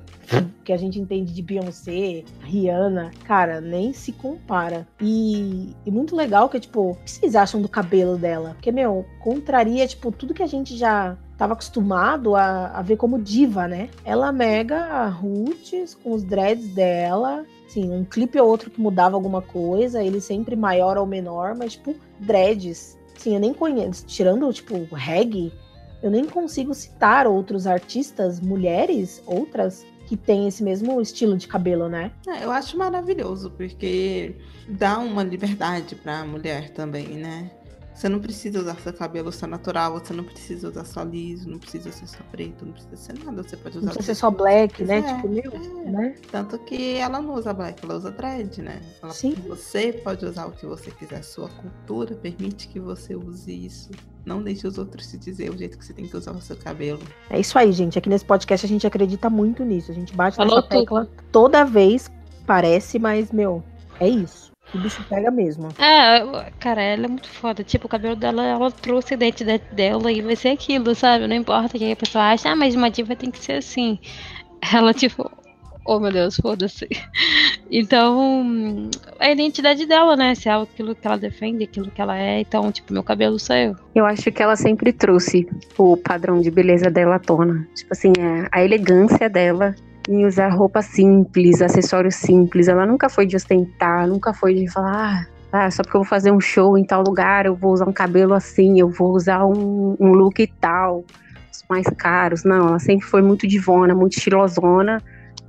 que a gente entende de Beyoncé, Rihanna, cara, nem se compara. E, e muito legal que, tipo, o que vocês acham do cabelo dela? Porque, meu, contraria, tipo, tudo que a gente já tava acostumado a, a ver como diva, né? Ela mega roots com os dreads dela. Sim, um clipe ou outro que mudava alguma coisa, ele sempre maior ou menor, mas tipo, dreads. Sim, eu nem conheço, tirando tipo reggae, eu nem consigo citar outros artistas, mulheres, outras que têm esse mesmo estilo de cabelo, né? É, eu acho maravilhoso, porque dá uma liberdade pra mulher também, né? Você não precisa usar seu cabelo só natural, você não precisa usar só liso, não precisa ser só preto, não precisa ser nada, você pode usar Não precisa ser só black, né? Tipo, meu, É. né? Tanto que ela não usa black, ela usa dread, né? Ela- Sim. Você pode usar o que você quiser, sua cultura permite que você use isso. Não deixe os outros te dizer o jeito que você tem que usar o seu cabelo. É isso aí, gente. Aqui nesse podcast a gente acredita muito nisso. A gente bate Falou nessa tecla toda vez, parece, mas, meu, é isso. O bicho pega mesmo. É, cara, ela é muito foda. Tipo, o cabelo dela, ela trouxe a identidade dela e vai ser aquilo, sabe? Não importa o que a pessoa acha, ah, mas uma diva tem que ser assim. Ela, tipo, oh meu Deus, foda-se. Então, a identidade dela, né? Se é aquilo que ela defende, aquilo que ela é. Então, tipo, meu cabelo sou eu. Eu acho que ela sempre trouxe o padrão de beleza dela à tona. Tipo assim, é, a elegância dela em usar roupa simples, acessórios simples. Ela nunca foi de ostentar, nunca foi de falar, ah, só porque eu vou fazer um show em tal lugar, eu vou usar um cabelo assim, eu vou usar um, um look tal, os mais caros. Não, ela sempre foi muito divona, muito estilosona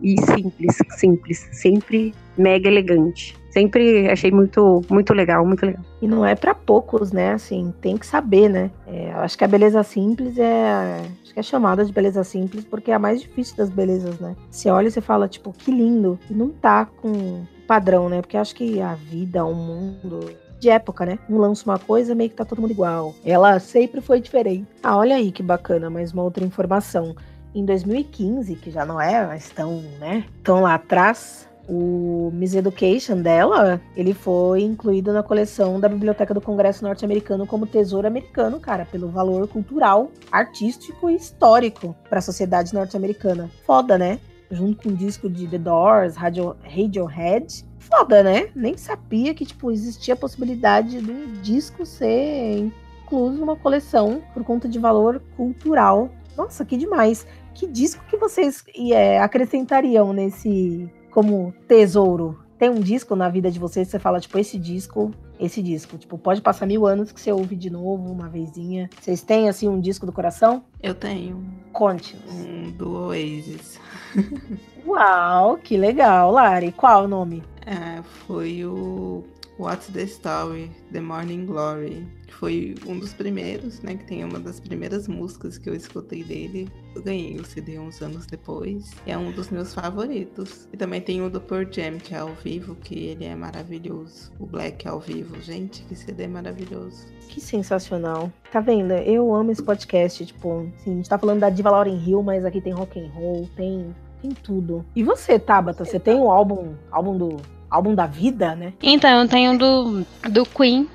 e simples, simples, sempre mega elegante. Sempre achei muito, muito legal, muito legal. E não é pra poucos, né? Assim, tem que saber, né? É, eu acho que a beleza simples é. Que é chamada de beleza simples porque é a mais difícil das belezas, né? Você olha e você fala, tipo, que lindo. E não tá com padrão, né? Porque acho que a vida, o mundo. De época, né? Um lança uma coisa, meio que tá todo mundo igual. Ela sempre foi diferente. Ah, olha aí que bacana, mais uma outra informação. Em 2015, que já não é mais tão, né? Tão lá atrás, o Miss Education dela, ele foi incluído na coleção da Biblioteca do Congresso Norte-Americano como tesouro americano, cara, pelo valor cultural, artístico e histórico para a sociedade norte-americana. Foda, né? Junto com o disco de The Doors, Radio, Radiohead. Foda, né? Nem sabia que tipo existia a possibilidade de um disco ser incluso numa coleção por conta de valor cultural. Nossa, que demais! Que disco que vocês é, acrescentariam nesse como tesouro? Tem um disco na vida de vocês que você fala, tipo, esse disco, esse disco. Tipo, pode passar mil anos que você ouve de novo, uma vezinha. Vocês têm, assim, um disco do coração? Eu tenho Conte. um do Oasis. Uau, que legal, Lari. Qual o nome? É, foi o What's the Story, The Morning Glory, que foi um dos primeiros, né? Que tem uma das primeiras músicas que eu escutei dele. Eu ganhei o CD uns anos depois. E é um dos meus favoritos. E também tem o do Pearl Jam, que é ao vivo, que ele é maravilhoso. O Black ao vivo. Gente, que CD maravilhoso. Que sensacional. Tá vendo? Eu amo esse podcast. Tipo, assim, a gente tá falando da Diva Lauren Hill, mas aqui tem rock and roll, tem, tem tudo. E você, Tabata? Você tem o álbum, álbum do álbum da vida, né? Então, eu tenho do, do Queen,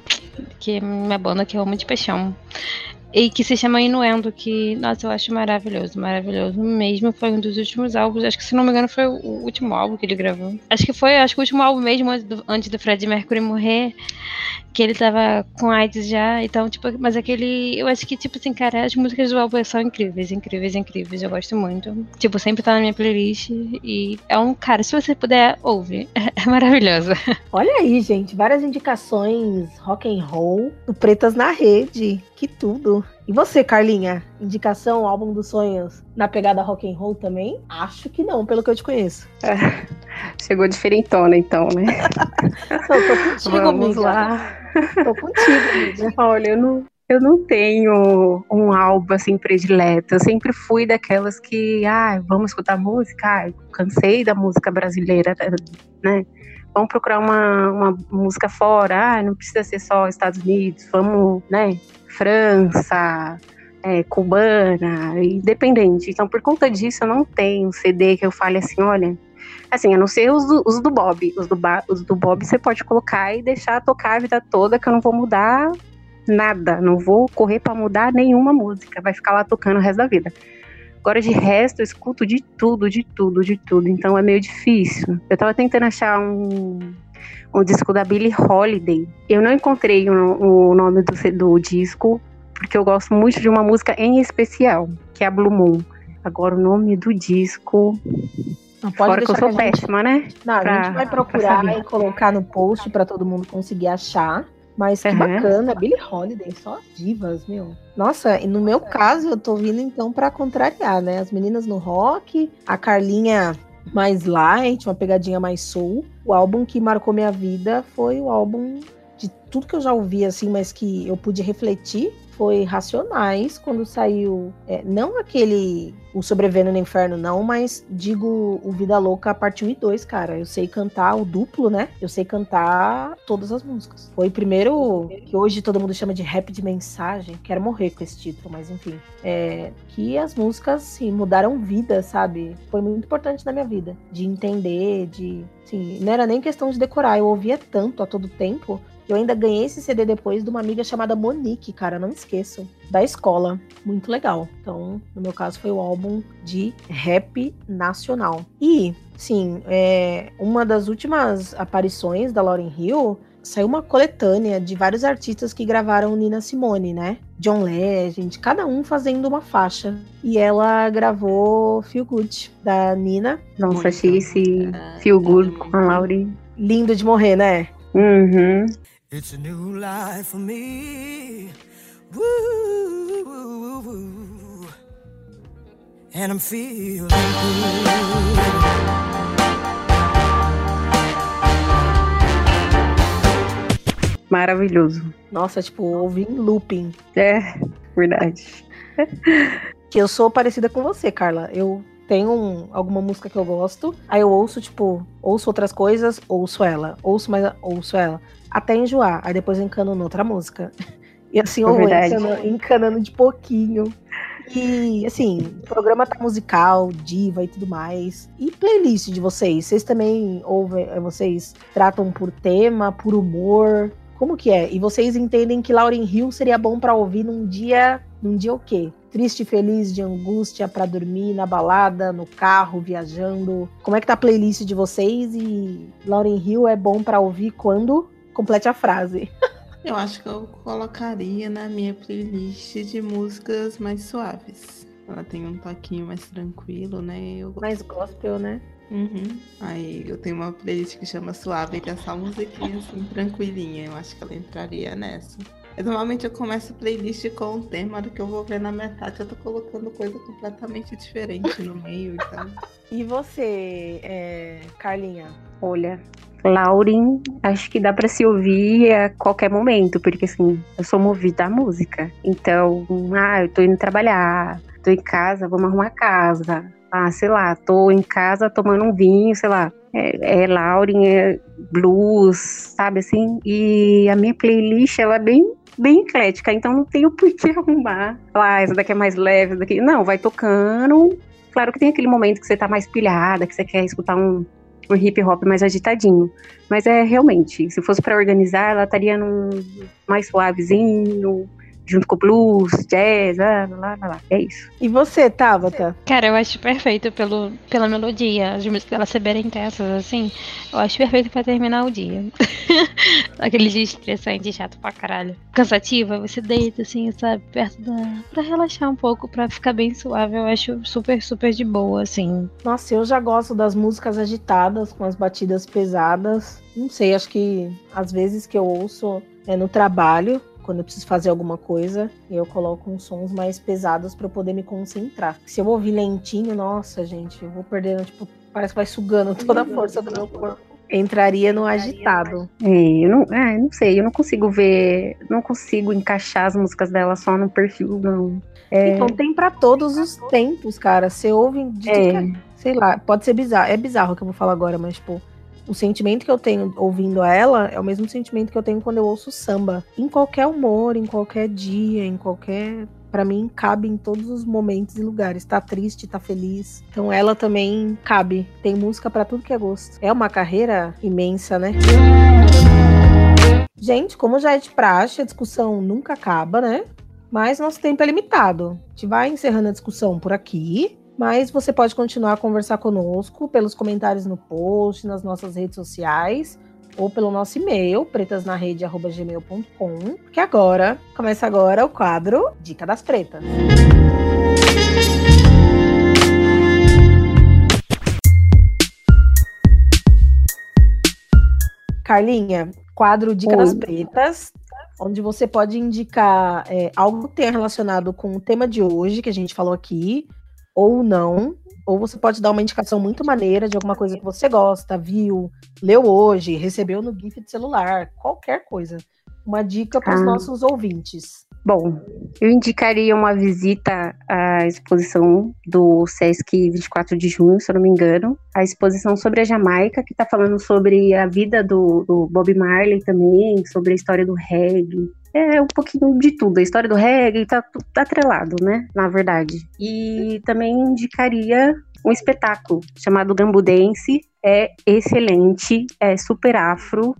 que é minha banda que eu amo de paixão. E que se chama Inuendo, que, nossa, eu acho maravilhoso, maravilhoso mesmo. Foi um dos últimos álbuns, acho que se não me engano foi o último álbum que ele gravou. Acho que foi, acho que o último álbum mesmo antes do, antes do Fred Mercury morrer, que ele tava com AIDS já, então, tipo, mas aquele, eu acho que, tipo assim, cara, as músicas do álbum são incríveis, incríveis, incríveis, eu gosto muito. Tipo, sempre tá na minha playlist e é um, cara, se você puder, ouve, é, é maravilhoso. Olha aí, gente, várias indicações rock and roll do Pretas na Rede. Que tudo. E você, Carlinha? Indicação, álbum dos sonhos na pegada rock and roll também? Acho que não, pelo que eu te conheço. É, chegou diferentona, então, né? não, tô contigo, Vamos amiga. lá. Tô contigo, amiga. Olha, eu não, eu não tenho um álbum assim predileto. Eu sempre fui daquelas que, ah, vamos escutar música, ah, cansei da música brasileira, né? Vamos procurar uma, uma música fora, ah, não precisa ser só Estados Unidos, vamos, né? França, é, cubana, independente. Então, por conta disso, eu não tenho CD que eu fale assim, olha. Assim, a não ser os do, os do Bob. Os do, os do Bob você pode colocar e deixar tocar a vida toda, que eu não vou mudar nada. Não vou correr pra mudar nenhuma música. Vai ficar lá tocando o resto da vida. Agora, de resto, eu escuto de tudo, de tudo, de tudo. Então é meio difícil. Eu tava tentando achar um, um disco da Billie Holiday. Eu não encontrei o, o nome do, do disco, porque eu gosto muito de uma música em especial, que é a Blue Moon. Agora, o nome do disco. Não pode Fora que eu sou que a gente péssima, né? Não, a pra- gente vai procurar e colocar no post pra todo mundo conseguir achar. Mas que Uhum. bacana, Billie Holiday, só divas, meu. Nossa, e no meu caso, eu tô vindo então pra contrariar, né? As meninas no rock, a Carlinha mais light, uma pegadinha mais soul. O álbum que marcou minha vida foi o álbum de tudo que eu já ouvi, assim, mas que eu pude refletir. Foi Racionais, quando saiu. é, não aquele. O Sobrevivendo no Inferno, não, mas digo o Vida Louca parte 1 e 2, cara. Eu sei cantar o duplo, né? Eu sei cantar todas as músicas. Foi primeiro que hoje todo mundo chama de rap de mensagem. Quero morrer com esse título, mas enfim. É, que as músicas, sim, mudaram vida, sabe? Foi muito importante na minha vida. De entender, de. Sim, não era nem questão de decorar. Eu ouvia tanto a todo tempo eu ainda ganhei esse CD depois de uma amiga chamada Monique, cara, não me esqueço. Da escola. Muito legal. Então, no meu caso, foi o álbum de rap nacional. E, sim, é, uma das últimas aparições da Lauryn Hill saiu uma coletânea de vários artistas que gravaram Nina Simone, né? John Legend, cada um fazendo uma faixa. E ela gravou Feel Good, da Nina. Nossa, achei esse Ah, Feel Good com a Laurie. Lindo de morrer, né? Uhum. It's a new life for me. Woo. And I'm feeling good. Maravilhoso. Nossa, tipo, ouvi em looping. É, verdade. Que eu sou parecida com você, Carla. Eu tenho um- alguma música que eu gosto, aí eu ouço, tipo, ouço outras coisas, ouço ela. Ouço mais, ouço ela. Até enjoar. Aí depois eu encano noutra música. E assim, É eu vou encanando, encanando de pouquinho. E, assim, o programa tá musical, diva e tudo mais. E playlist de vocês? Vocês também ouvem, eh, vocês tratam por tema, por humor? Como que é? E vocês entendem que Lauryn Hill seria bom pra ouvir num dia, num dia o quê? Triste, feliz, de angústia, pra dormir, na balada, no carro, viajando. Como é que tá a playlist de vocês? E Lauryn Hill é bom pra ouvir quando? Complete a frase. Eu acho que eu colocaria na minha playlist de músicas mais suaves. Ela tem um toquinho mais tranquilo, né? Eu. Mais gospel, né? Uhum. Aí eu tenho uma playlist que chama Suave, que é só musiquinha assim, tranquilinha. Eu acho que ela entraria nessa. Normalmente eu começo a playlist com um tema, do que eu vou ver na metade, eu tô colocando coisa completamente diferente no meio, então. E você, é, Carlinha? Olha, Lauren, acho que dá pra se ouvir a qualquer momento, porque assim, eu sou movida à música. Então, ah, eu tô indo trabalhar, tô em casa, vamos arrumar a casa. Ah, sei lá, tô em casa tomando um vinho, sei lá. É, é Lauren, é blues, sabe assim? E a minha playlist, ela é bem, bem eclética, então não tenho por que arrumar. Ah, essa daqui é mais leve, essa daqui. Não, vai tocando. Claro que tem aquele momento que você tá mais pilhada, que você quer escutar um, um hip hop mais agitadinho. Mas é realmente, se fosse pra organizar, ela estaria num mais suavezinho, junto com blues, jazz, lá, lá, lá, lá. É isso. E você, Tabata? Cara, eu acho perfeito pelo, pela melodia, as músicas dela serem intensas, assim. Eu acho perfeito pra terminar o dia. Aquele dia estressante, chato pra caralho. Cansativo, aí você deita, assim, sabe, perto da. pra relaxar um pouco, pra ficar bem suave. Eu acho super, super de boa, assim. Nossa, eu já gosto das músicas agitadas, com as batidas pesadas. Não sei, acho que às vezes que eu ouço é no trabalho, quando eu preciso fazer alguma coisa, e eu coloco uns sons mais pesados pra eu poder me concentrar. Se eu ouvir lentinho, nossa, gente, eu vou perdendo, tipo, parece que vai sugando toda a força do meu corpo. Entraria no agitado. É, eu não, é, não sei, eu não consigo ver, não consigo encaixar as músicas dela só no perfil, não. É, Então tem pra todos os tempos, cara. Você ouve de É. é- sei lá, pode ser bizarro. É bizarro o que eu vou falar agora, mas tipo, o sentimento que eu tenho ouvindo ela é o mesmo sentimento que eu tenho quando eu ouço samba. Em qualquer humor, em qualquer dia, em qualquer Pra mim, cabe em todos os momentos e lugares. Tá triste, tá feliz. Então, ela também cabe. Tem música pra tudo que é gosto. É uma carreira imensa, né? Gente, como já é de praxe, a discussão nunca acaba, né? Mas nosso tempo é limitado. A gente vai encerrando a discussão por aqui. Mas você pode continuar a conversar conosco pelos comentários no post, nas nossas redes sociais ou pelo nosso e-mail, pretasnarede.gmail.com, que agora, começa agora o quadro Dica das Pretas. Carlinha, quadro Dica Oi. das Pretas, onde você pode indicar é, algo que tenha relacionado com o tema de hoje, que a gente falou aqui, ou não. Ou você pode dar uma indicação muito maneira de alguma coisa que você gosta, viu, leu hoje, recebeu no GIF de celular, qualquer coisa. Uma dica para os Ah. nossos ouvintes. Bom, eu indicaria uma visita à exposição do Sesc 24 de junho, se eu não me engano. A exposição sobre a Jamaica, que está falando sobre a vida do, do Bob Marley também, sobre a história do reggae. É um pouquinho de tudo. A história do reggae tá, tudo atrelado, né? Na verdade. E também indicaria um espetáculo chamado Gambudense. É excelente, é super afro.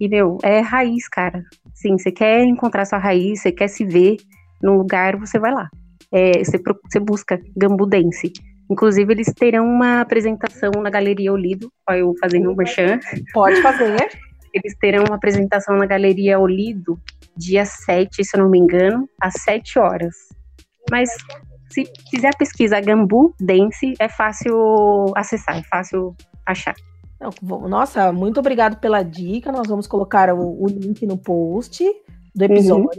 E, meu, é raiz, cara. Sim, você quer encontrar sua raiz, você quer se ver num lugar, você vai lá. É, você, busca Gambudense. Inclusive, eles terão uma apresentação na Galeria Olido, olha eu fazendo um merchan. Pode fazer. Eles terão uma apresentação na Galeria Olido, dia 7, se eu não me engano, às 7 horas. Mas se fizer a pesquisa Gambu Dance, é fácil acessar, é fácil achar. Nossa, muito obrigado pela dica. Nós vamos colocar o, o link no post do episódio.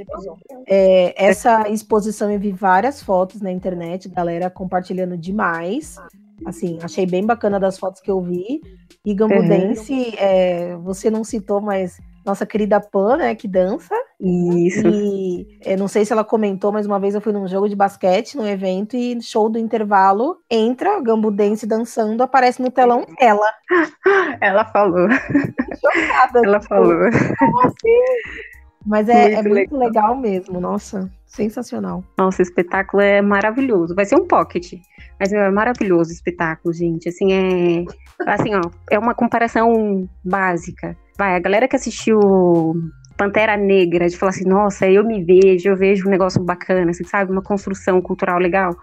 É, essa exposição eu vi várias fotos na internet, galera compartilhando demais. Assim, achei bem bacana das fotos que eu vi. E Gambudense, é, você não citou, mas nossa querida Pan, né, que dança. Isso. E é, não sei se ela comentou, mas uma vez eu fui num jogo de basquete, num evento, e show do intervalo, entra Gambudense dançando, aparece no telão ela. Ela falou, Chocada, ela tipo, falou. Mas é, é Muito muito legal mesmo, nossa, sensacional. Nossa, o espetáculo é maravilhoso. Vai ser um pocket. Mas é maravilhoso o espetáculo, gente. Assim, é. Assim, ó, é uma comparação básica. Vai, a galera que assistiu Pantera Negra, de falar assim, nossa, eu me vejo, eu vejo um negócio bacana, assim, sabe? Uma construção cultural legal.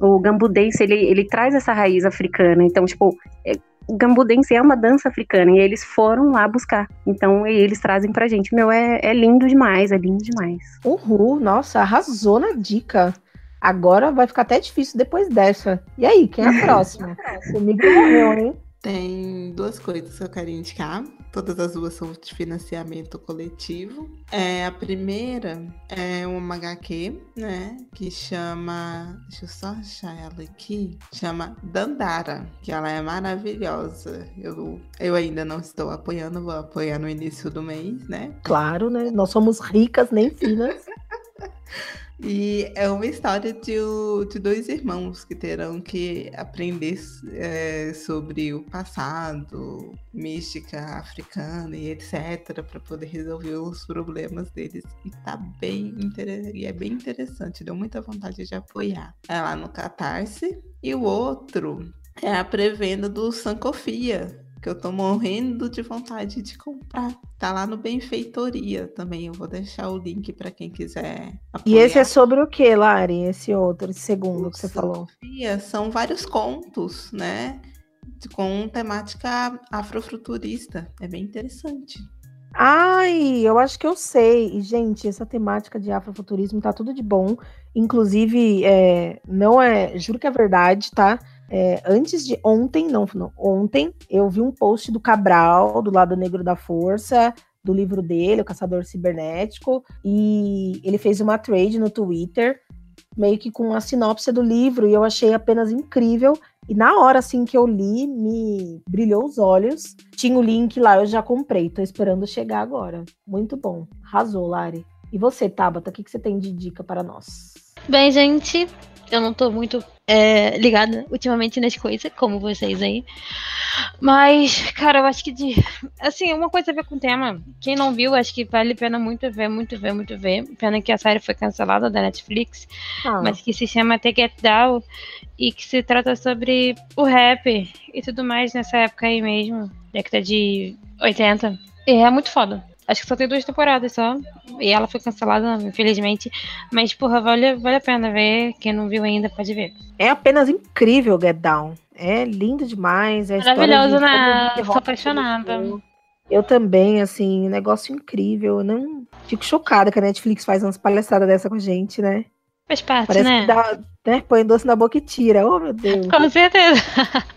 O gambudense, ele, ele traz essa raiz africana. Então, tipo, é, o gambudense é uma dança africana e eles foram lá buscar. Então, eles trazem pra gente. Meu, é, é lindo demais, é lindo demais. Uhul, nossa, arrasou na dica. Agora vai ficar até difícil depois dessa. E aí, quem é a próxima? Comigo morreu, hein? Tem duas coisas que eu quero indicar. Todas as duas são de financiamento coletivo. É, a primeira é uma HQ, né? Que chama. Deixa eu só achar ela aqui. Chama Dandara, que ela é maravilhosa. Eu, eu ainda não estou apoiando, vou apoiar no início do mês, né? Claro, né? Nós somos ricas, nem finas. E é uma história de, de dois irmãos que terão que aprender é, sobre o passado, mística africana e etc, para poder resolver os problemas deles. E tá bem e é bem interessante, deu muita vontade de apoiar. É lá no Catarse. E o outro é a pré-venda do Sankofia, que eu tô morrendo de vontade de comprar. Tá lá no Benfeitoria também. Eu vou deixar o link para quem quiser. E esse é apoiar. sobre o que, Lari? Esse outro, esse segundo que você falou. São vários contos, né? Com temática afrofuturista. É bem interessante. Ai, eu acho que eu sei. E, gente, essa temática de afrofuturismo tá tudo de bom. Inclusive, é, não é. Juro que é verdade, tá? É, antes de ontem, não, não, ontem, eu vi um post do Cabral, do lado negro da força, do livro dele, O Caçador Cibernético, e ele fez uma trade no Twitter, meio que com a sinopse do livro, e eu achei apenas incrível. E na hora assim que eu li, me brilhou os olhos. Tinha o link lá, eu já comprei. Tô esperando chegar agora. Muito bom. Arrasou, Lari. E você, Tabata, o que, que você tem de dica para nós? Bem, gente, eu não tô muito é, ligada ultimamente nas coisas, como vocês aí. Mas, cara, eu acho que de. Assim, uma coisa a ver com o tema. Quem não viu, acho que vale pena muito ver, muito ver, muito ver. Pena que a série foi cancelada da Netflix, Ah, mas que se chama The Get Down e que se trata sobre o rap e tudo mais nessa época aí mesmo, década de 80. E é muito foda. Acho que só tem duas temporadas só. E ela foi cancelada, infelizmente. Mas, porra, vale, vale a pena ver. Quem não viu ainda pode ver. é apenas incrível Get Down. É lindo demais. É Maravilhoso, né? Sou apaixonada. Eu também, assim, um negócio incrível. Eu não fico chocada que a Netflix faz umas palhaçadas dessa com a gente, né? Faz parte, Parece né? que dá, né? Põe doce na boca e tira. Oh, meu Deus. Com certeza.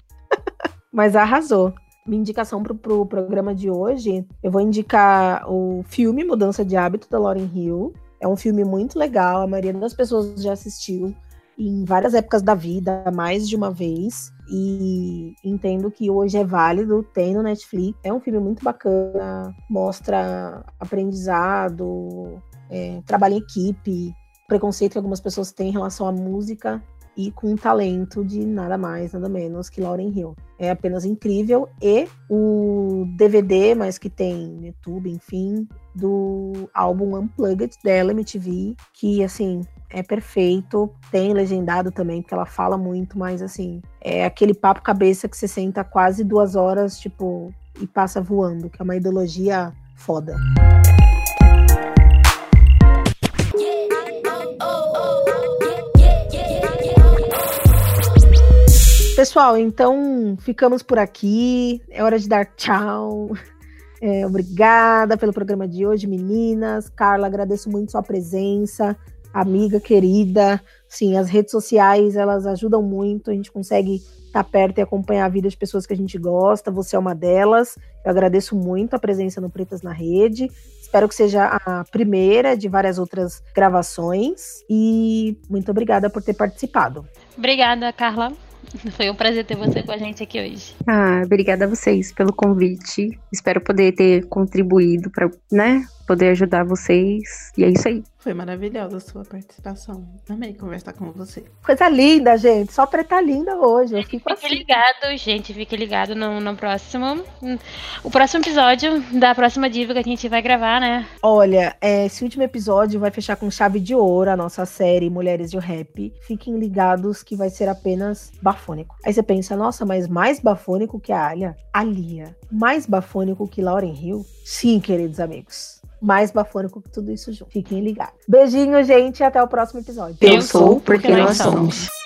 Mas arrasou. Minha indicação pro, pro programa de hoje, eu vou indicar o filme Mudança de Hábito da Lauren Hill. É um filme muito legal, a maioria das pessoas já assistiu em várias épocas da vida, mais de uma vez. E entendo que hoje é válido, tem no Netflix. É um filme muito bacana, mostra aprendizado, é, trabalho em equipe, preconceito que algumas pessoas têm em relação à música e com o talento de nada mais, nada menos que Lauren Hill. É apenas incrível. E o DVD, mas que tem no YouTube, enfim, do álbum Unplugged dela, MTV, que assim. É perfeito, tem legendado também, porque ela fala muito, mas assim, é aquele papo cabeça que você senta quase duas horas, tipo, e passa voando, que é uma ideologia foda. Pessoal, então ficamos por aqui. É hora de dar tchau. É, obrigada pelo programa de hoje, meninas. Carla, agradeço muito sua presença, amiga querida. Sim, as redes sociais elas ajudam muito. A gente consegue estar perto e acompanhar a vida de pessoas que a gente gosta. Você é uma delas. Eu agradeço muito a presença no Pretas na Rede. Espero que seja a primeira de várias outras gravações. E muito obrigada por ter participado. Obrigada, Carla. Foi um prazer ter você com a gente aqui hoje. Ah, obrigada a vocês pelo convite. Espero poder ter contribuído para, né, poder ajudar vocês. E é isso aí. Foi maravilhosa a sua participação. Amei conversar com você. Coisa linda, gente. Só preta linda hoje. Eu fico Fique assim. ligado, gente. Fique ligado no, no próximo. O próximo episódio da próxima diva que a gente vai gravar, né? Olha, é, esse último episódio vai fechar com chave de ouro a nossa série Mulheres de Rap. Fiquem ligados que vai ser apenas bafônico. Aí você pensa, nossa, mas mais bafônico que a Alia? A Lia. Mais bafônico que Lauren Hill? Sim, queridos amigos. Mais bafônico que tudo isso junto. Fiquem ligados. Beijinho, gente, e até o próximo episódio. Eu sou porque nós somos.